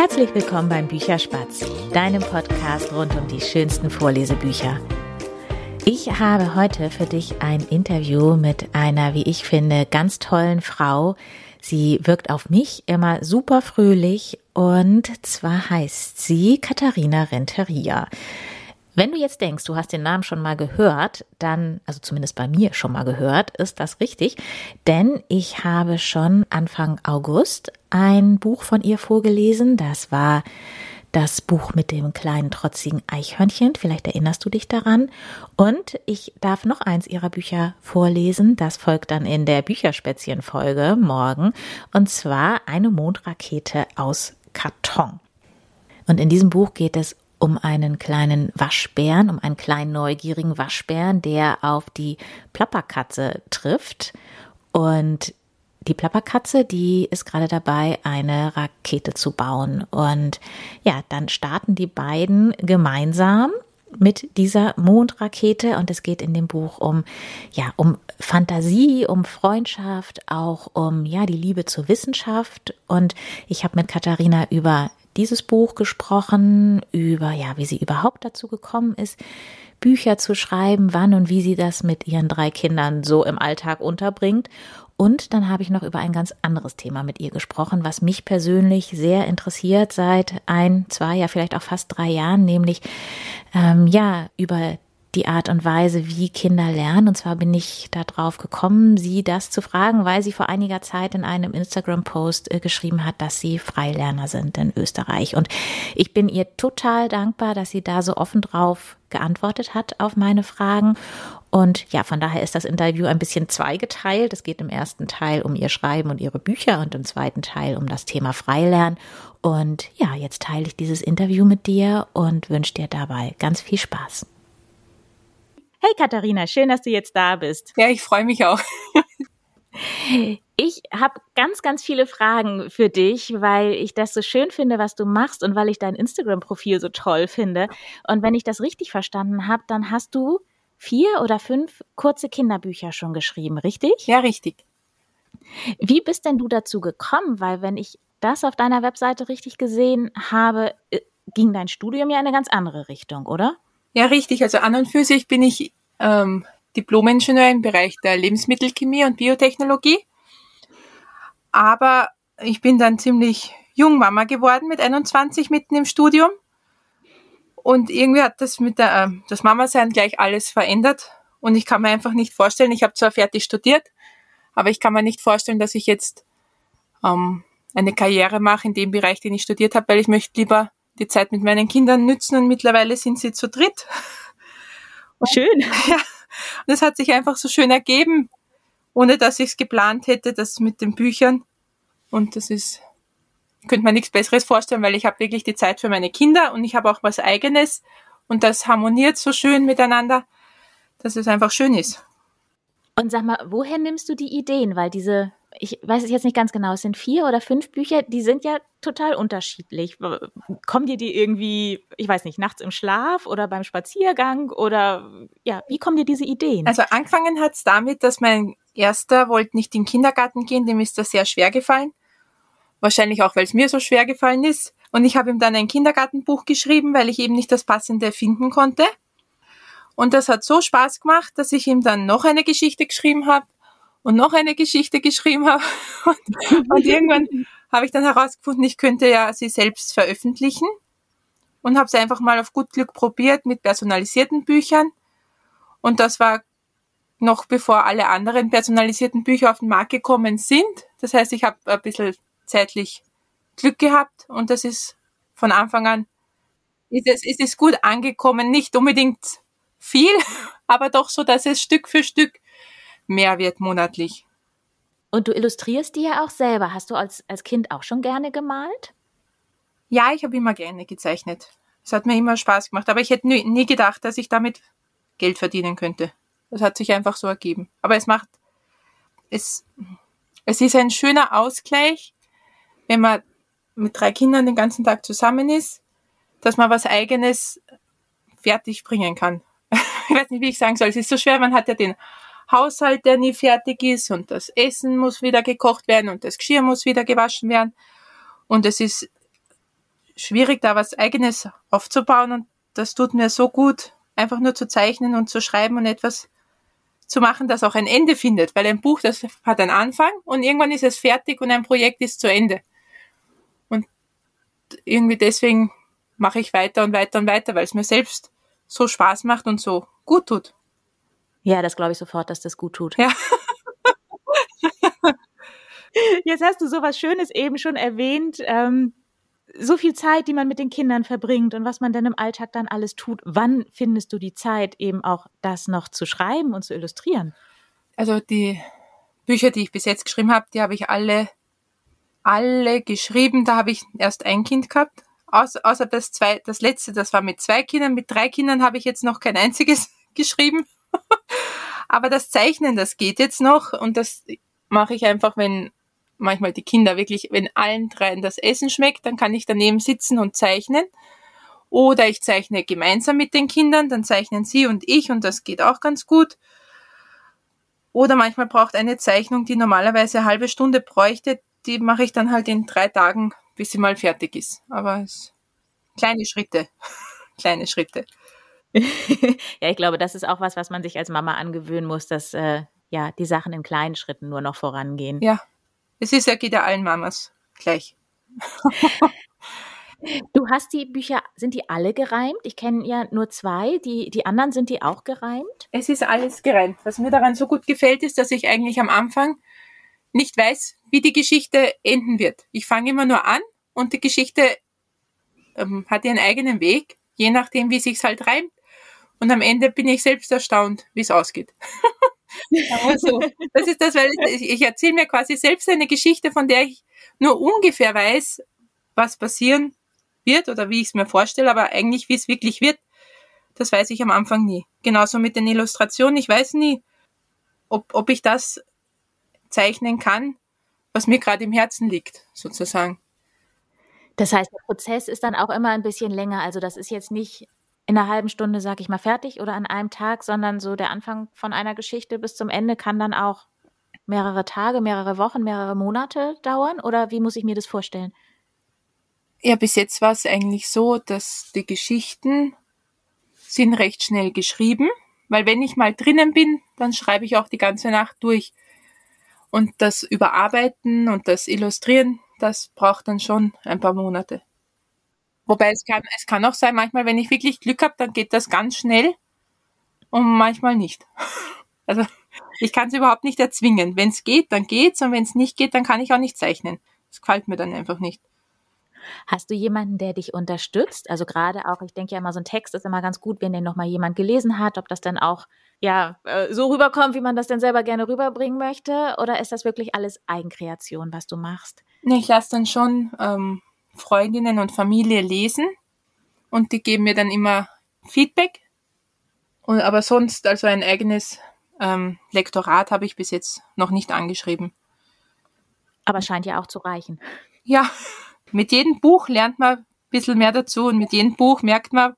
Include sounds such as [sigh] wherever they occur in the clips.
Herzlich willkommen beim Bücherspatz, deinem Podcast rund um die schönsten Vorlesebücher. Ich habe heute für dich ein Interview mit einer, wie ich finde, ganz tollen Frau. Sie wirkt auf mich immer super fröhlich und zwar heißt sie Katharina Renteria. Wenn du jetzt denkst, du hast den Namen schon mal gehört, dann, also zumindest bei mir schon mal gehört, ist das richtig, denn ich habe schon Anfang August ein Buch von ihr vorgelesen. Das war das Buch mit dem kleinen trotzigen Eichhörnchen. Vielleicht erinnerst du dich daran. Und ich darf noch eins ihrer Bücher vorlesen. Das folgt dann in der Bücherspätzchen-Folge morgen. Und zwar eine Mondrakete aus Karton. Und in diesem Buch geht es um einen kleinen Waschbären, um einen kleinen neugierigen Waschbären, der auf die Plapperkatze trifft. Und die Plapperkatze, die ist gerade dabei, eine Rakete zu bauen. Und ja, dann starten die beiden gemeinsam mit dieser Mondrakete und es geht in dem Buch um ja um Fantasie, um Freundschaft, auch um ja die Liebe zur Wissenschaft und ich habe mit Katharina über dieses Buch gesprochen, über ja, wie sie überhaupt dazu gekommen ist, Bücher zu schreiben, wann und wie sie das mit ihren drei Kindern so im Alltag unterbringt. Und dann habe ich noch über ein ganz anderes Thema mit ihr gesprochen, was mich persönlich sehr interessiert seit ein, zwei, ja vielleicht auch fast drei Jahren, nämlich ähm, ja über die Art und Weise, wie Kinder lernen. Und zwar bin ich darauf gekommen, sie das zu fragen, weil sie vor einiger Zeit in einem Instagram-Post äh, geschrieben hat, dass sie Freilerner sind in Österreich. Und ich bin ihr total dankbar, dass sie da so offen drauf geantwortet hat auf meine Fragen. Und ja, von daher ist das Interview ein bisschen zweigeteilt. Es geht im ersten Teil um ihr Schreiben und ihre Bücher und im zweiten Teil um das Thema Freilernen. Und ja, jetzt teile ich dieses Interview mit dir und wünsche dir dabei ganz viel Spaß. Hey Katharina, schön, dass du jetzt da bist. Ja, ich freue mich auch. Ich habe ganz, ganz viele Fragen für dich, weil ich das so schön finde, was du machst und weil ich dein Instagram-Profil so toll finde. Und wenn ich das richtig verstanden habe, dann hast du vier oder fünf kurze Kinderbücher schon geschrieben, richtig? Ja, richtig. Wie bist denn du dazu gekommen? Weil wenn ich das auf deiner Webseite richtig gesehen habe, äh, ging dein Studium ja in eine ganz andere Richtung, oder? Ja, richtig. Also an und für sich bin ich ähm, Diplom-Ingenieur im Bereich der Lebensmittelchemie und Biotechnologie. Aber ich bin dann ziemlich jung Mama geworden mit 21 mitten im Studium. Und irgendwie hat das mit der, äh, das Mama-Sein gleich alles verändert. Und ich kann mir einfach nicht vorstellen, ich habe zwar fertig studiert, aber ich kann mir nicht vorstellen, dass ich jetzt ähm, eine Karriere mache in dem Bereich, den ich studiert habe, weil ich möchte lieber die Zeit mit meinen Kindern nützen und mittlerweile sind sie zu dritt. Und, schön. [laughs] Ja, und es hat sich einfach so schön ergeben, ohne dass ich es geplant hätte, das mit den Büchern. Und das ist, könnte man nichts Besseres vorstellen, weil ich habe wirklich die Zeit für meine Kinder und ich habe auch was Eigenes und das harmoniert so schön miteinander, dass es einfach schön ist. Und sag mal, woher nimmst du die Ideen? Weil diese ich weiß es jetzt nicht ganz genau, es sind vier oder fünf Bücher, die sind ja total unterschiedlich. Kommen dir die irgendwie, ich weiß nicht, nachts im Schlaf oder beim Spaziergang oder ja, wie kommen dir diese Ideen? Also angefangen hat es damit, dass mein erster wollte nicht in den Kindergarten gehen, dem ist das sehr schwer gefallen. Wahrscheinlich auch, weil es mir so schwer gefallen ist. Und ich habe ihm dann ein Kindergartenbuch geschrieben, weil ich eben nicht das passende finden konnte. Und das hat so Spaß gemacht, dass ich ihm dann noch eine Geschichte geschrieben habe und noch eine Geschichte geschrieben habe. [laughs] Und, und irgendwann habe ich dann herausgefunden, ich könnte ja sie selbst veröffentlichen und habe es einfach mal auf gut Glück probiert mit personalisierten Büchern. Und das war noch bevor alle anderen personalisierten Bücher auf den Markt gekommen sind. Das heißt, ich habe ein bisschen zeitlich Glück gehabt und das ist von Anfang an ist es, ist es gut angekommen. Nicht unbedingt viel, [laughs] aber doch so, dass es Stück für Stück mehr wird monatlich. Und du illustrierst die ja auch selber. Hast du als, als Kind auch schon gerne gemalt? Ja, ich habe immer gerne gezeichnet. Es hat mir immer Spaß gemacht, aber ich hätte nie, nie gedacht, dass ich damit Geld verdienen könnte. Das hat sich einfach so ergeben. Aber es macht, es, es ist ein schöner Ausgleich, wenn man mit drei Kindern den ganzen Tag zusammen ist, dass man was eigenes fertig bringen kann. [laughs] ich weiß nicht, wie ich sagen soll. Es ist so schwer, man hat ja den Haushalt, der nie fertig ist und das Essen muss wieder gekocht werden und das Geschirr muss wieder gewaschen werden. Und es ist schwierig, da was eigenes aufzubauen und das tut mir so gut, einfach nur zu zeichnen und zu schreiben und etwas zu machen, das auch ein Ende findet, weil ein Buch, das hat einen Anfang und irgendwann ist es fertig und ein Projekt ist zu Ende. Und irgendwie deswegen mache ich weiter und weiter und weiter, weil es mir selbst so Spaß macht und so gut tut. Ja, das glaube ich sofort, dass das gut tut. Ja. [laughs] Jetzt hast du sowas Schönes eben schon erwähnt. Ähm, so viel Zeit, die man mit den Kindern verbringt und was man dann im Alltag dann alles tut. Wann findest du die Zeit, eben auch das noch zu schreiben und zu illustrieren? Also die Bücher, die ich bis jetzt geschrieben habe, die habe ich alle, alle geschrieben. Da habe ich erst ein Kind gehabt. Außer, außer das, zwei, das letzte, das war mit zwei Kindern. Mit drei Kindern habe ich jetzt noch kein einziges [laughs] geschrieben. Aber das Zeichnen, das geht jetzt noch und das mache ich einfach, wenn manchmal die Kinder wirklich, wenn allen dreien das Essen schmeckt, dann kann ich daneben sitzen und zeichnen. Oder ich zeichne gemeinsam mit den Kindern, dann zeichnen sie und ich und das geht auch ganz gut. Oder manchmal braucht eine Zeichnung, die normalerweise eine halbe Stunde bräuchte, die mache ich dann halt in drei Tagen, bis sie mal fertig ist. Aber es kleine Schritte, [laughs] kleine Schritte. [laughs] ja, ich glaube, das ist auch was, was man sich als Mama angewöhnen muss, dass äh, ja die Sachen in kleinen Schritten nur noch vorangehen. Ja, es ist ja, geht ja allen Mamas gleich. [laughs] Du hast die Bücher, sind die alle gereimt? Ich kenne ja nur zwei. Die, die anderen sind die auch gereimt? Es ist alles gereimt. Was mir daran so gut gefällt, ist, dass ich eigentlich am Anfang nicht weiß, wie die Geschichte enden wird. Ich fange immer nur an und die Geschichte ähm, hat ihren eigenen Weg, je nachdem, wie sich's halt reimt. Und am Ende bin ich selbst erstaunt, wie es ausgeht. [laughs] Also, das ist das, weil ich, ich erzähle mir quasi selbst eine Geschichte, von der ich nur ungefähr weiß, was passieren wird oder wie ich es mir vorstelle, aber eigentlich, wie es wirklich wird, das weiß ich am Anfang nie. Genauso mit den Illustrationen. Ich weiß nie, ob, ob ich das zeichnen kann, was mir gerade im Herzen liegt, sozusagen. Das heißt, der Prozess ist dann auch immer ein bisschen länger. Also das ist jetzt nicht in einer halben Stunde, sag ich mal, fertig oder an einem Tag, sondern so der Anfang von einer Geschichte bis zum Ende kann dann auch mehrere Tage, mehrere Wochen, mehrere Monate dauern? Oder wie muss ich mir das vorstellen? Ja, bis jetzt war es eigentlich so, dass die Geschichten sind recht schnell geschrieben, weil wenn ich mal drinnen bin, dann schreibe ich auch die ganze Nacht durch. Und das Überarbeiten und das Illustrieren, das braucht dann schon ein paar Monate. Wobei es kann, es kann auch sein, manchmal, wenn ich wirklich Glück habe, dann geht das ganz schnell und manchmal nicht. [laughs] Also ich kann es überhaupt nicht erzwingen. Wenn es geht, dann geht's und wenn es nicht geht, dann kann ich auch nicht zeichnen. Das gefällt mir dann einfach nicht. Hast du jemanden, der dich unterstützt? Also gerade auch, ich denke ja immer, so ein Text ist immer ganz gut, wenn den nochmal jemand gelesen hat, ob das dann auch ja äh, so rüberkommt, wie man das dann selber gerne rüberbringen möchte, oder ist das wirklich alles Eigenkreation, was du machst? Nee, ich lasse dann schon ähm, Freundinnen und Familie lesen und die geben mir dann immer Feedback. Und, aber sonst, also ein eigenes ähm, Lektorat habe ich bis jetzt noch nicht angeschrieben. Aber scheint ja auch zu reichen. Ja, [laughs] mit jedem Buch lernt man ein bisschen mehr dazu und mit jedem Buch merkt man,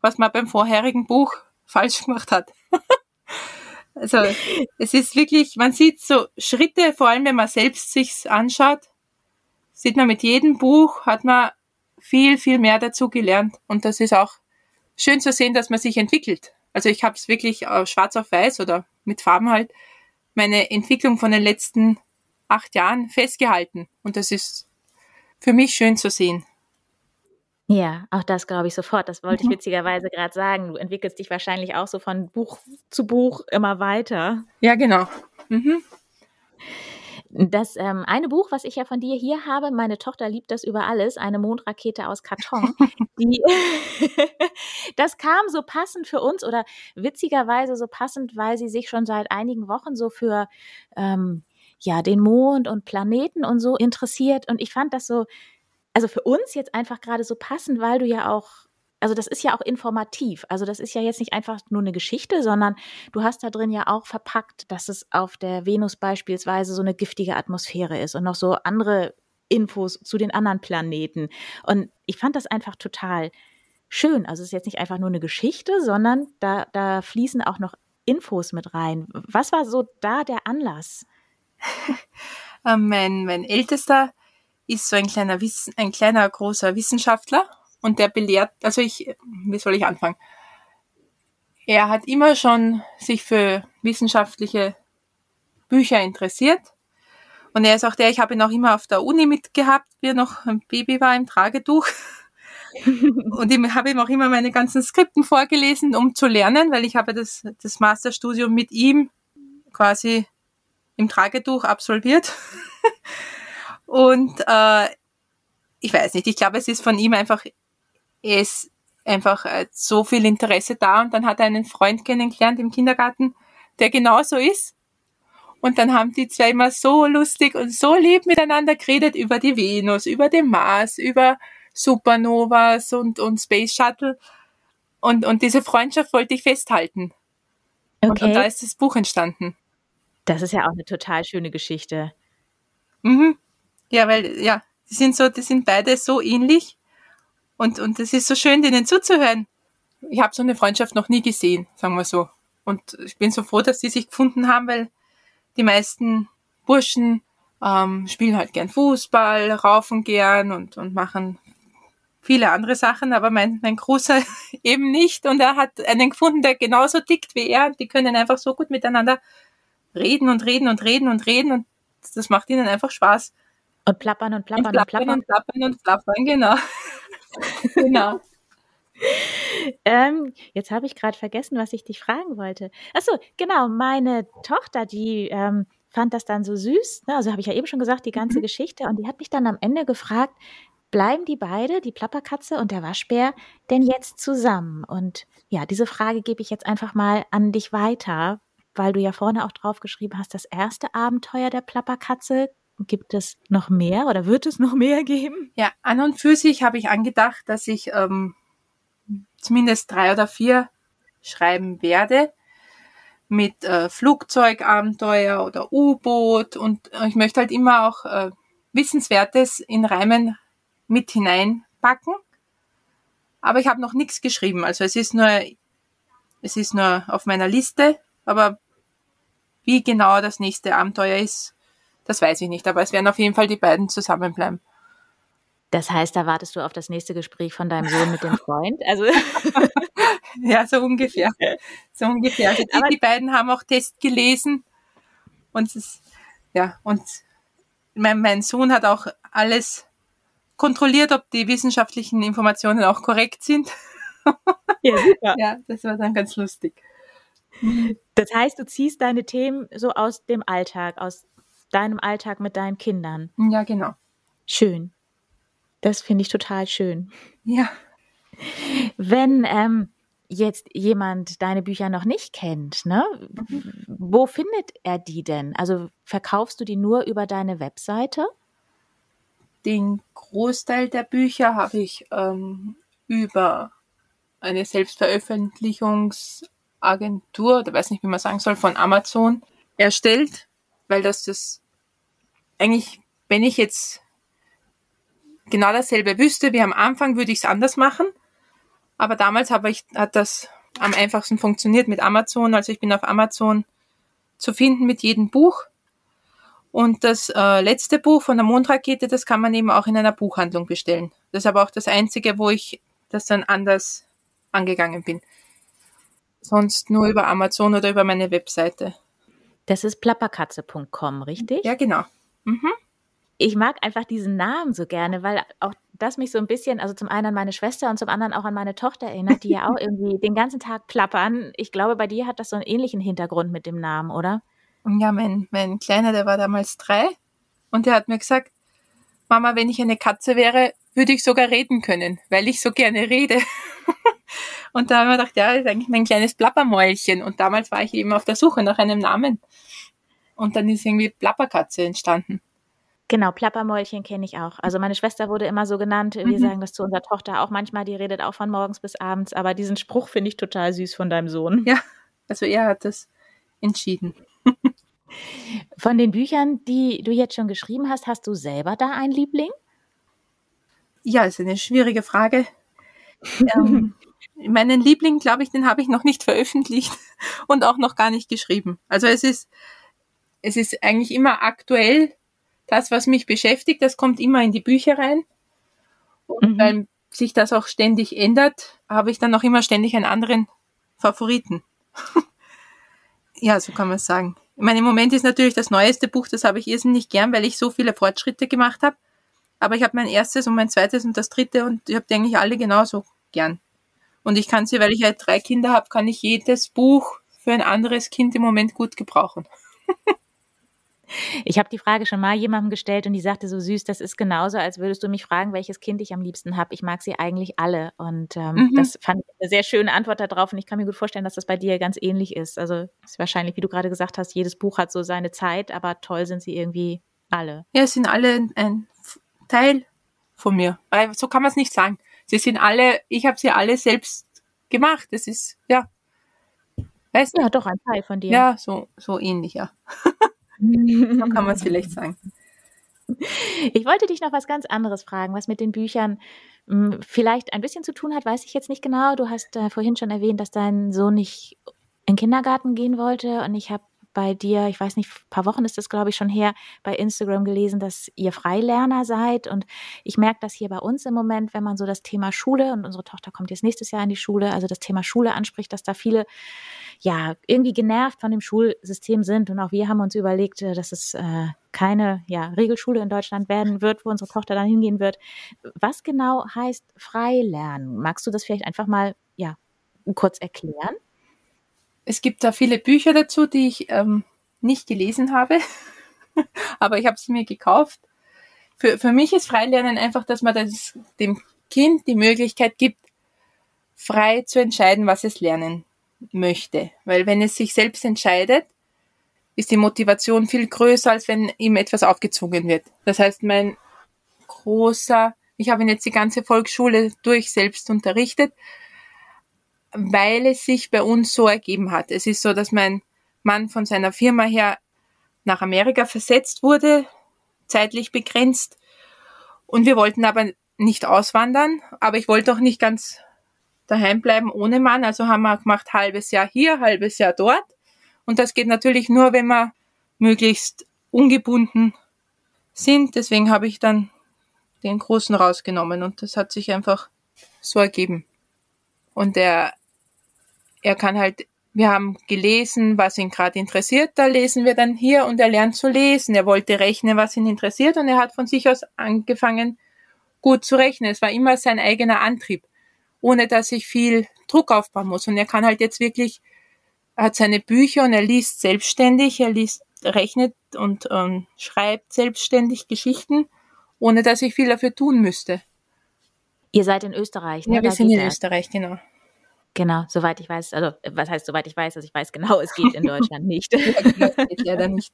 was man beim vorherigen Buch [laughs] falsch gemacht hat. [laughs] also es ist wirklich, man sieht so Schritte, vor allem wenn man selbst sich anschaut, sieht man mit jedem Buch, hat man viel, viel mehr dazu gelernt. Und das ist auch schön zu sehen, dass man sich entwickelt. Also ich habe es wirklich äh, schwarz auf weiß oder mit Farben halt, meine Entwicklung von den letzten acht Jahren festgehalten. Und das ist für mich schön zu sehen. Ja, auch das glaube ich sofort. Das wollte mhm. ich witzigerweise gerade sagen. Du entwickelst dich wahrscheinlich auch so von Buch zu Buch immer weiter. Ja, genau. Mhm. Das ähm, eine Buch, was ich ja von dir hier habe, meine Tochter liebt das über alles, eine Mondrakete aus Karton. [laughs] Die, [laughs] das kam so passend für uns oder witzigerweise so passend, weil sie sich schon seit einigen Wochen so für ähm, ja den Mond und Planeten und so interessiert. Und ich fand das so, also für uns jetzt einfach gerade so passend, weil du ja auch also das ist ja auch informativ. Also das ist ja jetzt nicht einfach nur eine Geschichte, sondern du hast da drin ja auch verpackt, dass es auf der Venus beispielsweise so eine giftige Atmosphäre ist und noch so andere Infos zu den anderen Planeten. Und ich fand das einfach total schön. Also es ist jetzt nicht einfach nur eine Geschichte, sondern da, da fließen auch noch Infos mit rein. Was war so da der Anlass? [laughs] Ähm, mein, mein ältester ist so ein kleiner ein kleiner großer Wissenschaftler und der belehrt, also ich, wie soll ich anfangen? Er hat immer schon sich für wissenschaftliche Bücher interessiert. Und er ist auch der, ich habe ihn auch immer auf der Uni mitgehabt, wie er noch ein Baby war im Tragetuch. [laughs] und ich habe ihm auch immer meine ganzen Skripten vorgelesen, um zu lernen, weil ich habe das, das Masterstudium mit ihm quasi im Tragetuch absolviert. [laughs] und äh, ich weiß nicht, ich glaube, es ist von ihm einfach, er ist einfach äh, so viel Interesse da und dann hat er einen Freund kennengelernt im Kindergarten, der genauso ist. Und dann haben die zwei immer so lustig und so lieb miteinander geredet über die Venus, über den Mars, über Supernovas und, und Space Shuttle. Und, und diese Freundschaft wollte ich festhalten. Okay. Und, und da ist das Buch entstanden. Das ist ja auch eine total schöne Geschichte. Mhm. Ja, weil, ja, die sind so, die sind beide so ähnlich. Und, und es ist so schön, denen zuzuhören. Ich habe so eine Freundschaft noch nie gesehen, sagen wir so. Und ich bin so froh, dass die sich gefunden haben, weil die meisten Burschen ähm, spielen halt gern Fußball, raufen gern und, und machen viele andere Sachen, aber mein, mein Großer [laughs] eben nicht. Und er hat einen gefunden, der genauso tickt wie er. Die können einfach so gut miteinander reden und reden und reden und reden und das macht ihnen einfach Spaß. Und plappern und plappern und, und plappern. Und plappern und plappern, genau. [laughs] genau. ähm, jetzt habe ich gerade vergessen, was ich dich fragen wollte. Achso, genau, meine Tochter, die ähm, fand das dann so süß. Ne? Also habe ich ja eben schon gesagt, die ganze mhm. Geschichte. Und die hat mich dann am Ende gefragt, bleiben die beide, die Plapperkatze und der Waschbär, denn jetzt zusammen? Und ja, diese Frage gebe ich jetzt einfach mal an dich weiter, weil du ja vorne auch drauf geschrieben hast, das erste Abenteuer der Plapperkatze. Gibt es noch mehr oder wird es [laughs] noch mehr geben? Ja, an und für sich habe ich angedacht, dass ich ähm, zumindest drei oder vier schreiben werde mit äh, Flugzeugabenteuer oder U-Boot und äh, ich möchte halt immer auch äh, Wissenswertes in Reimen mit hineinpacken. Aber ich habe noch nichts geschrieben. Also es ist nur, es ist nur auf meiner Liste. Aber wie genau das nächste Abenteuer ist, das weiß ich nicht. Aber es werden auf jeden Fall die beiden zusammenbleiben. Das heißt, da wartest du auf das nächste Gespräch von deinem Sohn mit dem Freund. Also [laughs] ja, so ungefähr. So ungefähr. Also die, die beiden haben auch Test gelesen und es, ja und mein, mein Sohn hat auch alles kontrolliert, ob die wissenschaftlichen Informationen auch korrekt sind. Ja, super. [laughs] ja, das war dann ganz lustig. Das heißt, du ziehst deine Themen so aus dem Alltag, aus deinem Alltag mit deinen Kindern. Ja, genau. Schön. Das finde ich total schön. Ja. Wenn ähm, jetzt jemand deine Bücher noch nicht kennt, ne? Wo findet er die denn? Also verkaufst du die nur über deine Webseite? Den Großteil der Bücher habe ich ähm, über eine Selbstveröffentlichungsagentur, oder weiß nicht, wie man sagen soll, von Amazon erstellt, weil das das eigentlich, wenn ich jetzt genau dasselbe wüsste wie am Anfang, würde ich es anders machen. Aber damals habe ich, hat das am einfachsten funktioniert mit Amazon. Also ich bin auf Amazon zu finden mit jedem Buch. Und das äh, letzte Buch von der Mondrakete, das kann man eben auch in einer Buchhandlung bestellen. Das ist aber auch das einzige, wo ich das dann anders angegangen bin. Sonst nur über Amazon oder über meine Webseite. Das ist plapperkatze.com, richtig? Ja, genau. Mhm ich mag einfach diesen Namen so gerne, weil auch das mich so ein bisschen, also zum einen an meine Schwester und zum anderen auch an meine Tochter erinnert, die ja auch [laughs] irgendwie den ganzen Tag plappern. Ich glaube, bei dir hat das so einen ähnlichen Hintergrund mit dem Namen, oder? Ja, mein, mein Kleiner, der war damals drei und der hat mir gesagt, Mama, wenn ich eine Katze wäre, würde ich sogar reden können, weil ich so gerne rede. [laughs] und da haben wir gedacht, ja, das ist eigentlich mein kleines Plappermäulchen. Und damals war ich eben auf der Suche nach einem Namen. Und dann ist irgendwie Plapperkatze entstanden. Genau, Plappermäulchen kenne ich auch. Also meine Schwester wurde immer so genannt. Wir mhm. sagen das zu unserer Tochter auch manchmal. Die redet auch von morgens bis abends. Aber diesen Spruch finde ich total süß von deinem Sohn. Ja, also er hat das entschieden. [laughs] Von den Büchern, die du jetzt schon geschrieben hast, hast du selber da einen Liebling? Ja, ist eine schwierige Frage. ähm, [laughs] meinen Liebling, glaube ich, den habe ich noch nicht veröffentlicht [laughs] und auch noch gar nicht geschrieben. Also es ist, es ist eigentlich immer aktuell das, was mich beschäftigt, das kommt immer in die Bücher rein. Und mhm. weil sich das auch ständig ändert, habe ich dann auch immer ständig einen anderen Favoriten. [laughs] ja, so kann man sagen. Ich meine, im Moment ist natürlich das neueste Buch, das habe ich irrsinnig gern, weil ich so viele Fortschritte gemacht habe. Aber ich habe mein erstes und mein zweites und das dritte und ich habe die eigentlich alle genauso gern. Und ich kann sie, weil ich ja drei Kinder habe, kann ich jedes Buch für ein anderes Kind im Moment gut gebrauchen. [laughs] Ich habe die Frage schon mal jemandem gestellt und die sagte so süß, das ist genauso, als würdest du mich fragen, welches Kind ich am liebsten habe. Ich mag sie eigentlich alle. Und ähm, mhm. das fand ich eine sehr schöne Antwort darauf. Und ich kann mir gut vorstellen, dass das bei dir ganz ähnlich ist. Also es ist wahrscheinlich, wie du gerade gesagt hast, jedes Buch hat so seine Zeit, aber toll sind sie irgendwie alle. Ja, es sind alle ein Teil von mir. Weil so kann man es nicht sagen. Sie sind alle, ich habe sie alle selbst gemacht. Das ist, ja. Weißt du? Ja, doch, ein Teil von dir. Ja, so, so ähnlich, ja. [laughs] so [laughs] kann man es vielleicht sagen. Ich wollte dich noch was ganz anderes fragen, was mit den Büchern mh, hm, vielleicht ein bisschen zu tun hat, weiß ich jetzt nicht genau. Du hast äh, vorhin schon erwähnt, dass dein Sohn nicht in den Kindergarten gehen wollte und ich habe bei dir, ich weiß nicht, ein paar Wochen ist das, glaube ich, schon her, bei Instagram gelesen, dass ihr Freilerner seid. Und ich merke das hier bei uns im Moment, wenn man so das Thema Schule, und unsere Tochter kommt jetzt nächstes Jahr in die Schule, also das Thema Schule anspricht, dass da viele ja irgendwie genervt von dem Schulsystem sind. Und auch wir haben uns überlegt, äh, dass es äh, keine ja, Regelschule in Deutschland werden wird, wo unsere Tochter dann hingehen wird. Was genau heißt Freilernen? Magst du das vielleicht einfach mal ja, kurz erklären? Es gibt da viele Bücher dazu, die ich ähm, nicht gelesen habe, [laughs] aber ich habe sie mir gekauft. Für, für mich ist Freilernen einfach, dass man das, dem Kind die Möglichkeit gibt, frei zu entscheiden, was es lernen möchte. Weil wenn es sich selbst entscheidet, ist die Motivation viel größer, als wenn ihm etwas aufgezwungen wird. Das heißt, mein großer, ich habe ihn jetzt die ganze Volksschule durch selbst unterrichtet weil es sich bei uns so ergeben hat. Es ist so, dass mein Mann von seiner Firma her nach Amerika versetzt wurde, zeitlich begrenzt. Und wir wollten aber nicht auswandern, aber ich wollte auch nicht ganz daheim bleiben ohne Mann. Also haben wir gemacht, halbes Jahr hier, halbes Jahr dort. Und das geht natürlich nur, wenn wir möglichst ungebunden sind. Deswegen habe ich dann den Großen rausgenommen und das hat sich einfach so ergeben. Und er er kann halt, wir haben gelesen, was ihn gerade interessiert, da lesen wir dann hier und er lernt zu lesen. Er wollte rechnen, was ihn interessiert und er hat von sich aus angefangen, gut zu rechnen. Es war immer sein eigener Antrieb, ohne dass ich viel Druck aufbauen muss. Und er kann halt jetzt wirklich, er hat seine Bücher und er liest selbstständig, er liest, rechnet und ähm, schreibt selbstständig Geschichten, ohne dass ich viel dafür tun müsste. Ihr seid in Österreich, ne? Ja, wir da sind in Österreich, genau. Genau, soweit ich weiß, also was heißt soweit ich weiß, also ich weiß genau, es geht in [laughs] Deutschland nicht. ja, geht leider nicht.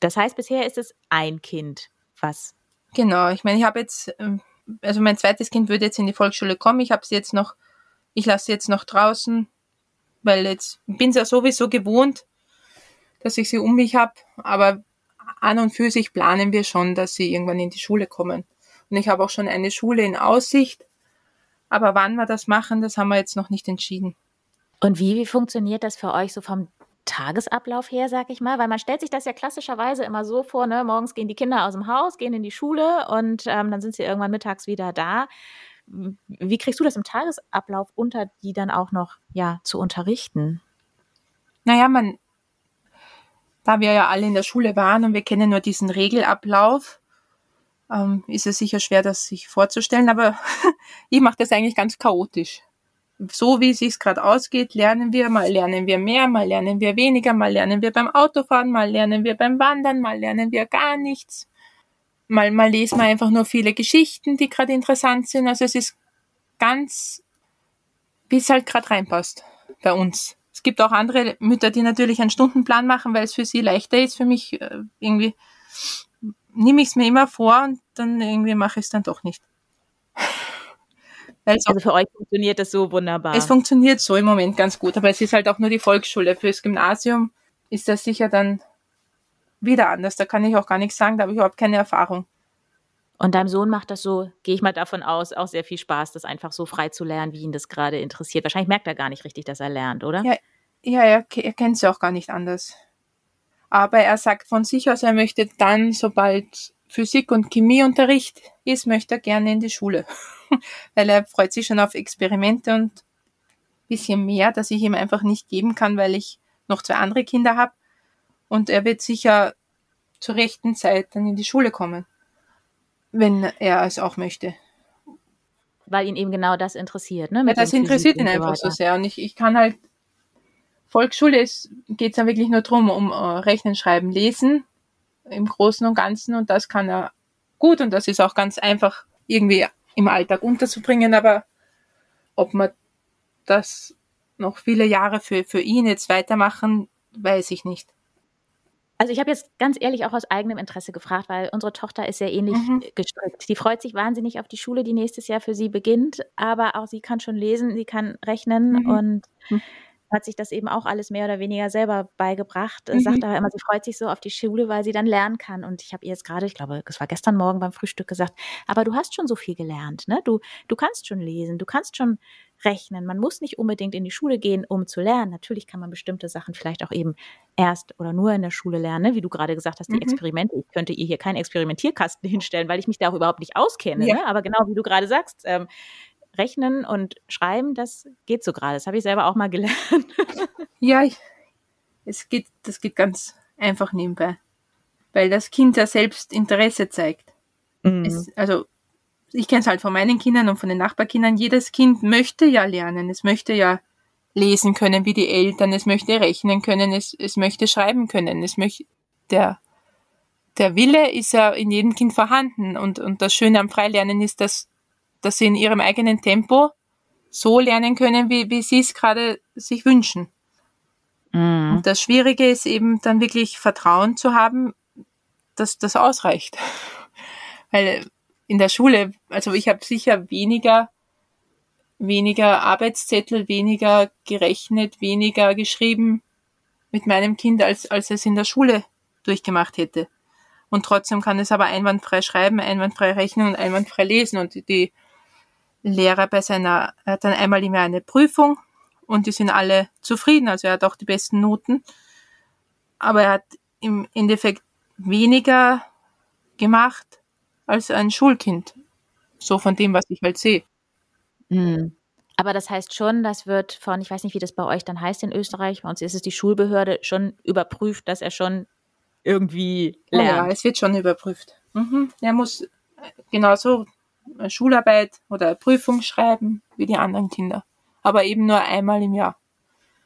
Das heißt, bisher ist es ein Kind, was. Genau, ich meine, ich habe jetzt, ähm, also mein zweites Kind würde jetzt in die Volksschule kommen, ich habe sie jetzt noch, ich lasse sie jetzt noch draußen, weil jetzt bin sie ja sowieso gewohnt, dass ich sie um mich habe, aber an und für sich planen wir schon, dass sie irgendwann in die Schule kommen. Und ich habe auch schon eine Schule in Aussicht, aber wann wir das machen, das haben wir jetzt noch nicht entschieden. Und wie, wie funktioniert das für euch so vom Tagesablauf her, sag ich mal? Weil man stellt sich das ja klassischerweise immer so vor, ne? morgens gehen die Kinder aus dem Haus, gehen in die Schule und ähm, dann sind sie irgendwann mittags wieder da. Wie kriegst du das im Tagesablauf unter, die dann auch noch ja zu unterrichten? Naja, man, da wir ja alle in der Schule waren und wir kennen nur diesen Regelablauf, ähm, ist es sicher schwer, das sich vorzustellen, aber [laughs] ich mache das eigentlich ganz chaotisch. So wie es sich gerade ausgeht, lernen wir, mal lernen wir mehr, mal lernen wir weniger, mal lernen wir beim Autofahren, mal lernen wir beim Wandern, mal lernen wir gar nichts. Mal, mal lesen wir einfach nur viele Geschichten, die gerade interessant sind. Also es ist ganz, wie es halt gerade reinpasst bei uns. Es gibt auch andere Mütter, die natürlich einen Stundenplan machen, weil es für sie leichter ist. Für mich äh, irgendwie nehme ich es mir immer vor und dann irgendwie mache ich es dann doch nicht. also für euch funktioniert das so wunderbar. Es funktioniert so im Moment ganz gut, aber es ist halt auch nur die Volksschule. Fürs Gymnasium ist das sicher dann wieder anders. Da kann ich auch gar nichts sagen, da habe ich überhaupt keine Erfahrung. Und deinem Sohn macht das so, gehe ich mal davon aus, auch sehr viel Spaß, das einfach so frei zu lernen, wie ihn das gerade interessiert. Wahrscheinlich merkt er gar nicht richtig, dass er lernt, oder? Ja, ja er, er kennt es ja auch gar nicht anders. Aber er sagt von sich aus, er möchte dann, sobald Physik- und Chemieunterricht ist, möchte er gerne in die Schule. [laughs] weil er freut sich schon auf Experimente und bisschen mehr, das ich ihm einfach nicht geben kann, weil ich noch zwei andere Kinder habe. Und er wird sicher zur rechten Zeit dann in die Schule kommen, wenn er es auch möchte. Weil ihn eben genau das interessiert, ne? ja, das interessiert ihn einfach so sehr. Und ich, ich kann halt, Volksschule geht es dann wirklich nur darum, um uh, Rechnen, Schreiben, Lesen im Großen und Ganzen. Und das kann er gut und das ist auch ganz einfach irgendwie im Alltag unterzubringen. Aber ob man das noch viele Jahre für, für ihn jetzt weitermachen, weiß ich nicht. Also ich habe jetzt ganz ehrlich auch aus eigenem Interesse gefragt, weil unsere Tochter ist sehr ähnlich mhm. gestrickt. Die freut sich wahnsinnig auf die Schule, die nächstes Jahr für sie beginnt, aber auch sie kann schon lesen, sie kann rechnen mhm. und mhm. Hat sich das eben auch alles mehr oder weniger selber beigebracht. Mhm. Sagt aber immer, sie freut sich so auf die Schule, weil sie dann lernen kann. Und ich habe ihr jetzt gerade, ich glaube, es war gestern Morgen beim Frühstück gesagt, aber du hast schon so viel gelernt, ne? Du, du kannst schon lesen, du kannst schon rechnen. Man muss nicht unbedingt in die Schule gehen, um zu lernen. Natürlich kann man bestimmte Sachen vielleicht auch eben erst oder nur in der Schule lernen, ne? wie du gerade gesagt hast, die mhm. Experimente. Ich könnte ihr hier keinen Experimentierkasten [laughs] hinstellen, weil ich mich da auch überhaupt nicht auskenne. Ja. Ne? Aber genau wie du gerade sagst, ähm, Rechnen und Schreiben, das geht so gerade. Das habe ich selber auch mal gelernt. [laughs] ja, es geht, das geht ganz einfach nebenbei, weil das Kind ja selbst Interesse zeigt. Mhm. Es, also ich kenne es halt von meinen Kindern und von den Nachbarkindern, jedes Kind möchte ja lernen, es möchte ja lesen können wie die Eltern, es möchte rechnen können, es, es möchte schreiben können, es möchte, der, der Wille ist ja in jedem Kind vorhanden und, und das Schöne am Freilernen ist, dass, dass sie in ihrem eigenen Tempo so lernen können, wie, wie sie es gerade sich wünschen. Mhm. Und das Schwierige ist eben dann wirklich Vertrauen zu haben, dass das ausreicht. [laughs] Weil in der Schule, also ich habe sicher weniger, weniger Arbeitszettel, weniger gerechnet, weniger geschrieben mit meinem Kind, als, als es in der Schule durchgemacht hätte. Und trotzdem kann es aber einwandfrei schreiben, einwandfrei rechnen und einwandfrei lesen. Und die Lehrer bei seiner, er hat dann einmal im Jahr eine Prüfung und die sind alle zufrieden. Also er hat auch die besten Noten. Aber er hat im Endeffekt weniger gemacht, als ein Schulkind. So von dem, was ich halt sehe. Mhm. Aber das heißt schon, das wird von, ich weiß nicht, wie das bei euch dann heißt in Österreich, bei uns ist es die Schulbehörde, schon überprüft, dass er schon irgendwie lernt. Ja, es wird schon überprüft. Mhm. Er muss genauso Schularbeit oder Prüfung schreiben wie die anderen Kinder. Aber eben nur einmal im Jahr.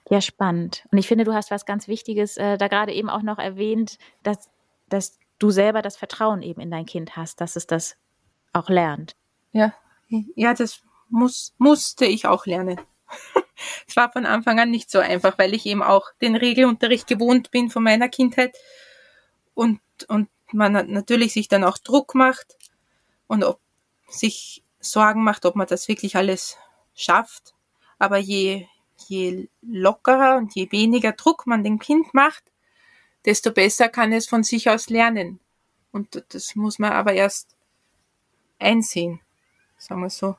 Ja, spannend. Und ich finde, du hast was ganz Wichtiges äh, da gerade eben auch noch erwähnt, dass, dass du selber das Vertrauen eben in dein Kind hast, dass es das auch lernt. Ja, ja, das muss, musste ich auch lernen. [laughs] Es war von Anfang an nicht so einfach, weil ich eben auch den Regelunterricht gewohnt bin von meiner Kindheit und, und man natürlich sich dann auch Druck macht und ob sich Sorgen macht, ob man das wirklich alles schafft. Aber je, je lockerer und je weniger Druck man dem Kind macht, desto besser kann es von sich aus lernen. Und das muss man aber erst einsehen, sagen wir so.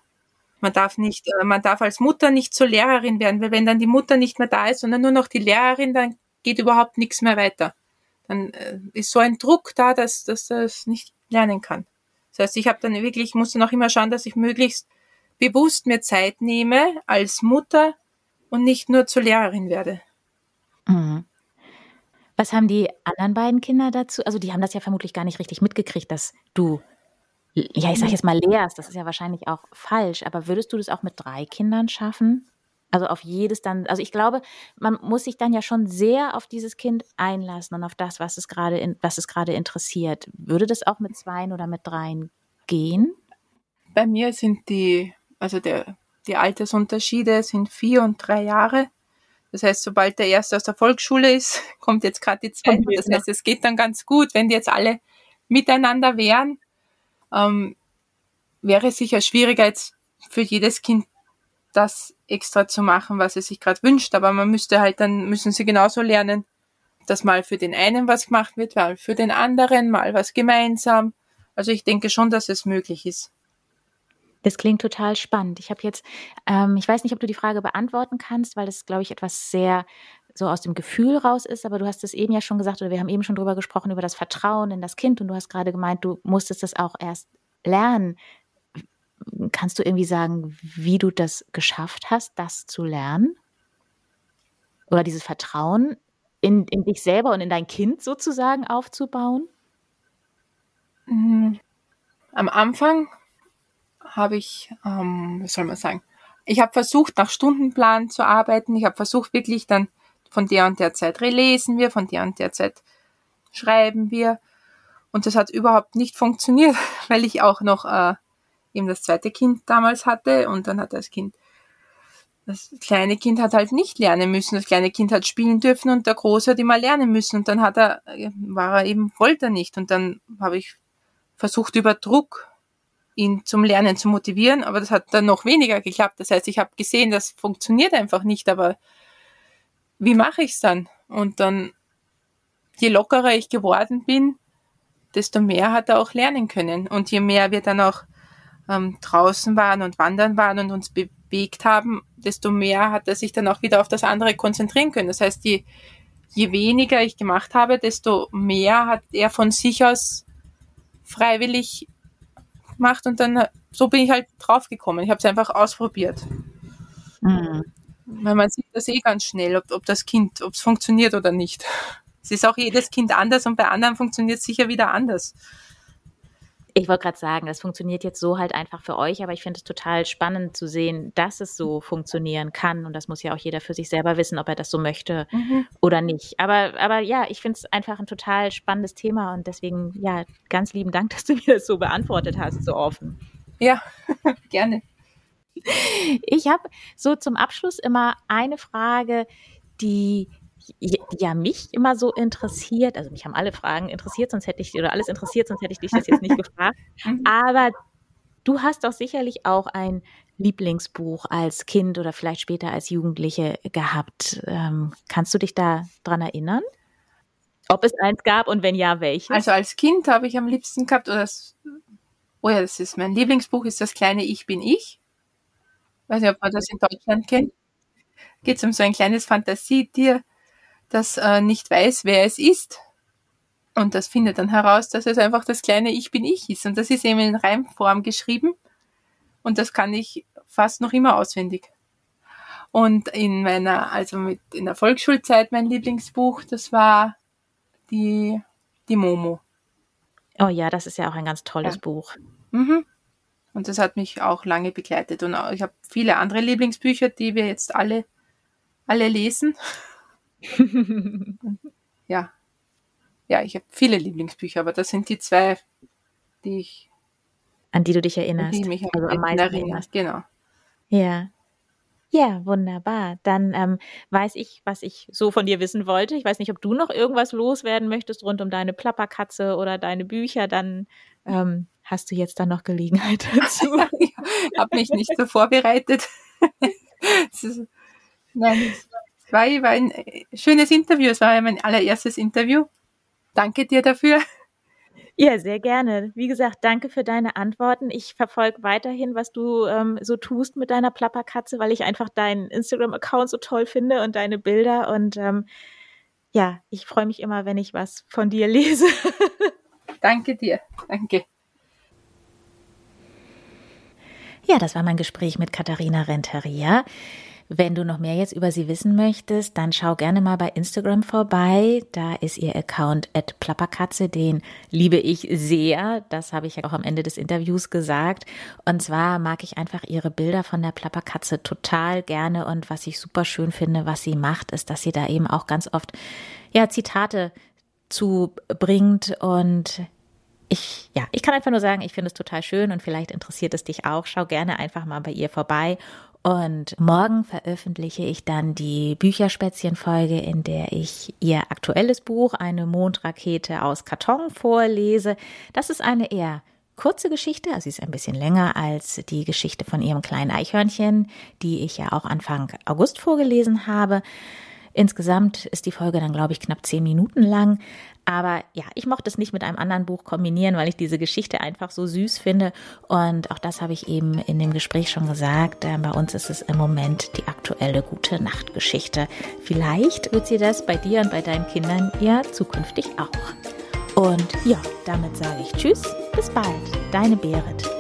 Man darf nicht, äh, man darf als Mutter nicht zur Lehrerin werden, weil wenn dann die Mutter nicht mehr da ist, sondern nur noch die Lehrerin, dann geht überhaupt nichts mehr weiter. Dann äh, ist so ein Druck da, dass, dass das nicht lernen kann. Das heißt, ich habe dann wirklich, musste noch immer schauen, dass ich möglichst bewusst mir Zeit nehme als Mutter und nicht nur zur Lehrerin werde. Mhm. Was haben die anderen beiden Kinder dazu? Also die haben das ja vermutlich gar nicht richtig mitgekriegt, dass du, ja, ich sag jetzt mal lehrst. Das ist ja wahrscheinlich auch falsch. Aber würdest du das auch mit drei Kindern schaffen? Also auf jedes dann, also ich glaube, man muss sich dann ja schon sehr auf dieses Kind einlassen und auf das, was es gerade, in, was es gerade interessiert. Würde das auch mit zweien oder mit dreien gehen? Bei mir sind die, also der, die Altersunterschiede sind vier und drei Jahre. Das heißt, sobald der erste aus der Volksschule ist, [laughs] kommt jetzt gerade die zweite. Das heißt, es geht dann ganz gut, wenn die jetzt alle miteinander wären. Ähm, wäre es sicher schwieriger jetzt für jedes Kind das extra zu machen, was es sich gerade wünscht. Aber man müsste halt dann, müssen sie genauso lernen, dass mal für den einen was gemacht wird, mal für den anderen, mal was gemeinsam. Also ich denke schon, dass es möglich ist. Das klingt total spannend. Ich habe jetzt, ähm, ich weiß nicht, ob du die Frage beantworten kannst, weil das, glaube ich, etwas sehr so aus dem Gefühl raus ist, aber du hast es eben ja schon gesagt, oder wir haben eben schon drüber gesprochen, über das Vertrauen in das Kind und du hast gerade gemeint, du musstest das auch erst lernen. Kannst du irgendwie sagen, wie du das geschafft hast, das zu lernen? Oder dieses Vertrauen in, in dich selber und in dein Kind sozusagen aufzubauen? Mhm. Am Anfang habe ich, ähm, was soll man sagen, ich habe versucht, nach Stundenplan zu arbeiten. Ich habe versucht, wirklich dann von der und der Zeit relesen wir, von der und der Zeit schreiben wir. Und das hat überhaupt nicht funktioniert, [laughs] weil ich auch noch äh, eben das zweite Kind damals hatte und dann hat das Kind, das kleine Kind hat halt nicht lernen müssen. Das kleine Kind hat spielen dürfen und der Große hat immer lernen müssen und dann hat er, war er eben, wollte er nicht und dann habe ich versucht über Druck ihn zum Lernen zu motivieren, aber das hat dann noch weniger geklappt. Das heißt, ich habe gesehen, das funktioniert einfach nicht, aber wie mache ich es dann? Und dann, je lockerer ich geworden bin, desto mehr hat er auch lernen können. Und je mehr wir dann auch ähm, draußen waren und wandern waren und uns bewegt haben, desto mehr hat er sich dann auch wieder auf das andere konzentrieren können. Das heißt, je, je weniger ich gemacht habe, desto mehr hat er von sich aus freiwillig gemacht und dann so bin ich halt draufgekommen. Ich habe es einfach ausprobiert. Mhm. Weil man sieht das eh ganz schnell, ob, ob das Kind, ob es funktioniert oder nicht. [laughs] Es ist auch jedes Kind anders und bei anderen funktioniert es sicher wieder anders. Ich wollte gerade sagen, das funktioniert jetzt so halt einfach für euch, aber ich finde es total spannend zu sehen, dass es so funktionieren kann. Und das muss ja auch jeder für sich selber wissen, ob er das so möchte mhm. oder nicht. Aber, aber ja, ich finde es einfach ein total spannendes Thema und deswegen, ja, ganz lieben Dank, [laughs] dass du mir das so beantwortet hast, so offen. Ja, [laughs] gerne. Ich habe so zum Abschluss immer eine Frage, die ja mich immer so interessiert, also mich haben alle Fragen interessiert, sonst hätte ich oder alles interessiert, sonst hätte ich dich das jetzt nicht [laughs] gefragt. Mhm. Aber du hast doch sicherlich auch ein Lieblingsbuch als Kind oder vielleicht später als Jugendliche gehabt. Ähm, kannst du dich da dran erinnern? Ob es eins gab und wenn ja, welches? Also als Kind habe ich am liebsten gehabt, oder das, oh ja, das ist mein Lieblingsbuch, ist das kleine Ich bin ich. Weiß nicht, ob man das in Deutschland kennt. Geht es um so ein kleines Fantasietier, das äh, nicht weiß, wer es ist. Und das findet dann heraus, dass es einfach das kleine Ich bin ich ist. Und das ist eben in Reimform geschrieben. Und das kann ich fast noch immer auswendig. Und in meiner, also mit, in der Volksschulzeit mein Lieblingsbuch, das war die, die Momo. Oh ja, das ist ja auch ein ganz tolles ja. Buch. Mhm. Und das hat mich auch lange begleitet. Und ich habe viele andere Lieblingsbücher, die wir jetzt alle, alle lesen. [laughs] ja. Ja, ich habe viele Lieblingsbücher, aber das sind die zwei, die ich. An die du dich erinnerst. An die mich also am meisten erinnerst, genau. Ja. Ja, wunderbar. Dann ähm, weiß ich, was ich so von dir wissen wollte. Ich weiß nicht, ob du noch irgendwas loswerden möchtest rund um deine Plapperkatze oder deine Bücher. Dann ähm, hast du jetzt dann noch Gelegenheit [laughs] dazu. ich habe mich nicht so vorbereitet. [laughs] nein, war, war ein äh, schönes Interview. Es war ja mein allererstes Interview. Danke dir dafür. Ja, sehr gerne. Wie gesagt, danke für deine Antworten. Ich verfolge weiterhin, was du ähm, so tust mit deiner Plapperkatze, weil ich einfach deinen Instagram-Account so toll finde und deine Bilder. Und ähm, ja, ich freue mich immer, wenn ich was von dir lese. [laughs] danke dir. Danke. Ja, das war mein Gespräch mit Katharina Renteria. Wenn du noch mehr jetzt über sie wissen möchtest, dann schau gerne mal bei Instagram vorbei. Da ist ihr Account at plapperkatze, den liebe ich sehr. Das habe ich ja auch am Ende des Interviews gesagt. Und zwar mag ich einfach ihre Bilder von der Plapperkatze total gerne. Und was ich super schön finde, was sie macht, ist, dass sie da eben auch ganz oft, ja, Zitate zu bringt und ich, ja, ich kann einfach nur sagen, ich finde es total schön und vielleicht interessiert es dich auch. Schau gerne einfach mal bei ihr vorbei und morgen veröffentliche ich dann die Bücherspätzchen-Folge, in der ich ihr aktuelles Buch, eine Mondrakete aus Karton, vorlese. Das ist eine eher kurze Geschichte, also sie ist ein bisschen länger als die Geschichte von ihrem kleinen Eichhörnchen, die ich ja auch Anfang August vorgelesen habe. Insgesamt ist die Folge dann, glaube ich, knapp zehn Minuten lang. Aber ja, ich mochte es nicht mit einem anderen Buch kombinieren, weil ich diese Geschichte einfach so süß finde. Und auch das habe ich eben in dem Gespräch schon gesagt. Äh, bei uns ist es im Moment die aktuelle gute Nachtgeschichte. Vielleicht wird sie das bei dir und bei deinen Kindern ja zukünftig auch. Und ja, damit sage ich Tschüss, bis bald, deine Berit.